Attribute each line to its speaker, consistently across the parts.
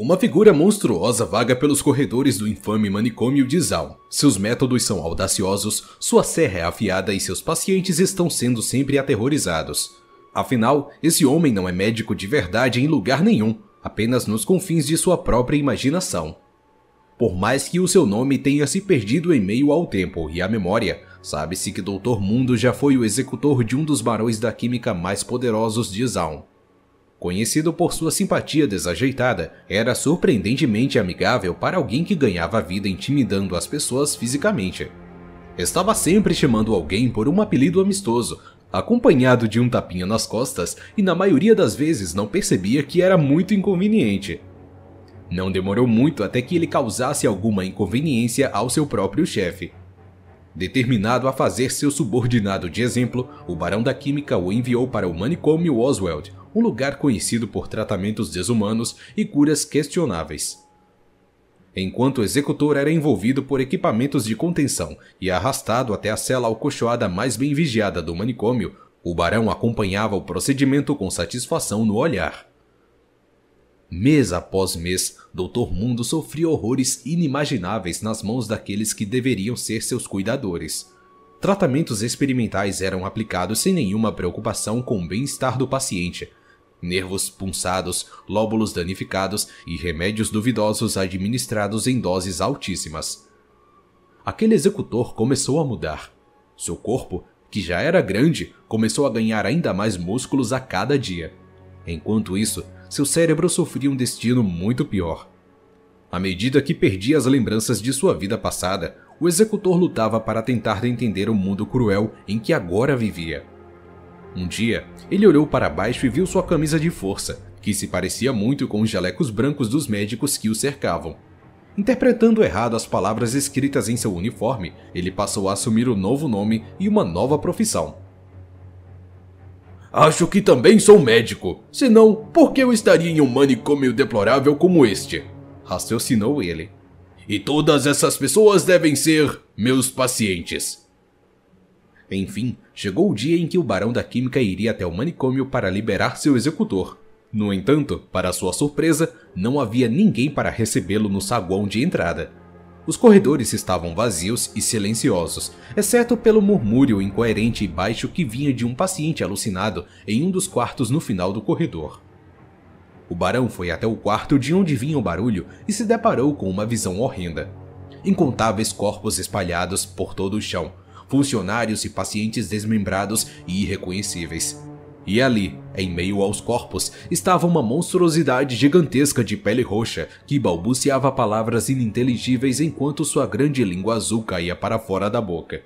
Speaker 1: Uma figura monstruosa vaga pelos corredores do infame manicômio de Zaun. Seus métodos são audaciosos, sua serra é afiada e seus pacientes estão sendo sempre aterrorizados. Afinal, esse homem não é médico de verdade em lugar nenhum, apenas nos confins de sua própria imaginação. Por mais que o seu nome tenha se perdido em meio ao tempo e à memória, sabe-se que Dr. Mundo já foi o executor de um dos barões da química mais poderosos de Zaun. Conhecido por sua simpatia desajeitada, era surpreendentemente amigável para alguém que ganhava a vida intimidando as pessoas fisicamente. Estava sempre chamando alguém por um apelido amistoso, acompanhado de um tapinha nas costas, e na maioria das vezes não percebia que era muito inconveniente. Não demorou muito até que ele causasse alguma inconveniência ao seu próprio chefe. Determinado a fazer seu subordinado de exemplo, o Barão da Química o enviou para o manicômio Oswald, um lugar conhecido por tratamentos desumanos e curas questionáveis. Enquanto o executor era envolvido por equipamentos de contenção e arrastado até a cela alcochoada mais bem vigiada do manicômio, o barão acompanhava o procedimento com satisfação no olhar. Mês após mês, Dr. Mundo sofria horrores inimagináveis nas mãos daqueles que deveriam ser seus cuidadores. Tratamentos experimentais eram aplicados sem nenhuma preocupação com o bem-estar do paciente, nervos punçados, lóbulos danificados e remédios duvidosos administrados em doses altíssimas. Aquele executor começou a mudar. Seu corpo, que já era grande, começou a ganhar ainda mais músculos a cada dia. Enquanto isso, seu cérebro sofria um destino muito pior. À medida que perdia as lembranças de sua vida passada, o executor lutava para tentar entender o mundo cruel em que agora vivia. Um dia, ele olhou para baixo e viu sua camisa de força, que se parecia muito com os jalecos brancos dos médicos que o cercavam. Interpretando errado as palavras escritas em seu uniforme, ele passou a assumir um novo nome e uma nova profissão.
Speaker 2: Acho que também sou médico, senão por que eu estaria em um manicômio deplorável como este? Raciocinou ele. E todas essas pessoas devem ser meus pacientes.
Speaker 1: Enfim, chegou o dia em que o Barão da Química iria até o manicômio para liberar seu executor. No entanto, para sua surpresa, não havia ninguém para recebê-lo no saguão de entrada. Os corredores estavam vazios e silenciosos, exceto pelo murmúrio incoerente e baixo que vinha de um paciente alucinado em um dos quartos no final do corredor. O barão foi até o quarto de onde vinha o barulho e se deparou com uma visão horrenda. Incontáveis corpos espalhados por todo o chão, funcionários e pacientes desmembrados e irreconhecíveis. E ali, em meio aos corpos, estava uma monstruosidade gigantesca de pele roxa que balbuciava palavras ininteligíveis enquanto sua grande língua azul caía para fora da boca.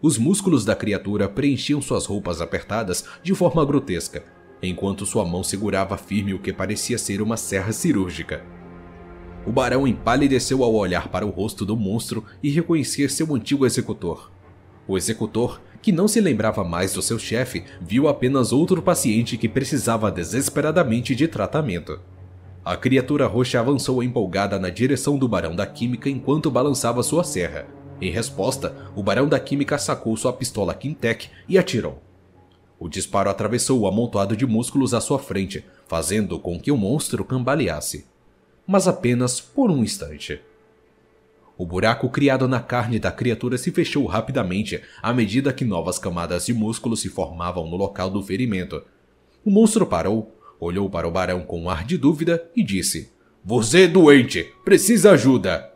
Speaker 1: Os músculos da criatura preenchiam suas roupas apertadas de forma grotesca, enquanto sua mão segurava firme o que parecia ser uma serra cirúrgica. O barão empalideceu ao olhar para o rosto do monstro e reconhecer seu antigo executor. O executor, que não se lembrava mais do seu chefe, viu apenas outro paciente que precisava desesperadamente de tratamento. A criatura roxa avançou empolgada na direção do Barão da Química enquanto balançava sua serra. Em resposta, o Barão da Química sacou sua pistola Quintec e atirou. O disparo atravessou o amontoado de músculos à sua frente, fazendo com que o monstro cambaleasse. Mas apenas por um instante. O buraco criado na carne da criatura se fechou rapidamente à medida que novas camadas de músculo se formavam no local do ferimento. O monstro parou, olhou para o barão com um ar de dúvida e disse: Você é doente, precisa ajuda.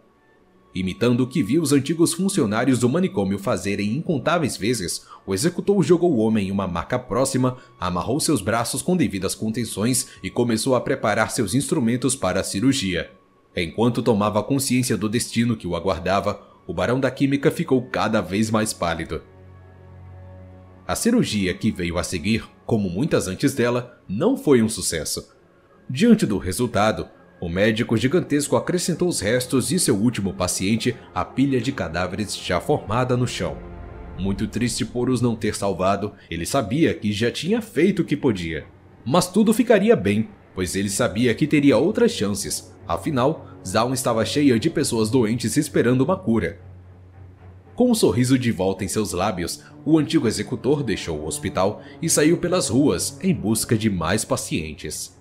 Speaker 1: Imitando o que viu os antigos funcionários do manicômio fazerem incontáveis vezes, o executor jogou o homem em uma maca próxima, amarrou seus braços com devidas contenções e começou a preparar seus instrumentos para a cirurgia. Enquanto tomava consciência do destino que o aguardava, o Barão da Química ficou cada vez mais pálido. A cirurgia que veio a seguir, como muitas antes dela, não foi um sucesso. Diante do resultado, o médico gigantesco acrescentou os restos de seu último paciente à pilha de cadáveres já formada no chão. Muito triste por os não ter salvado, ele sabia que já tinha feito o que podia. Mas tudo ficaria bem, pois ele sabia que teria outras chances, Afinal, Zaun estava cheia de pessoas doentes esperando uma cura. Com um sorriso de volta em seus lábios, o antigo executor deixou o hospital e saiu pelas ruas em busca de mais pacientes.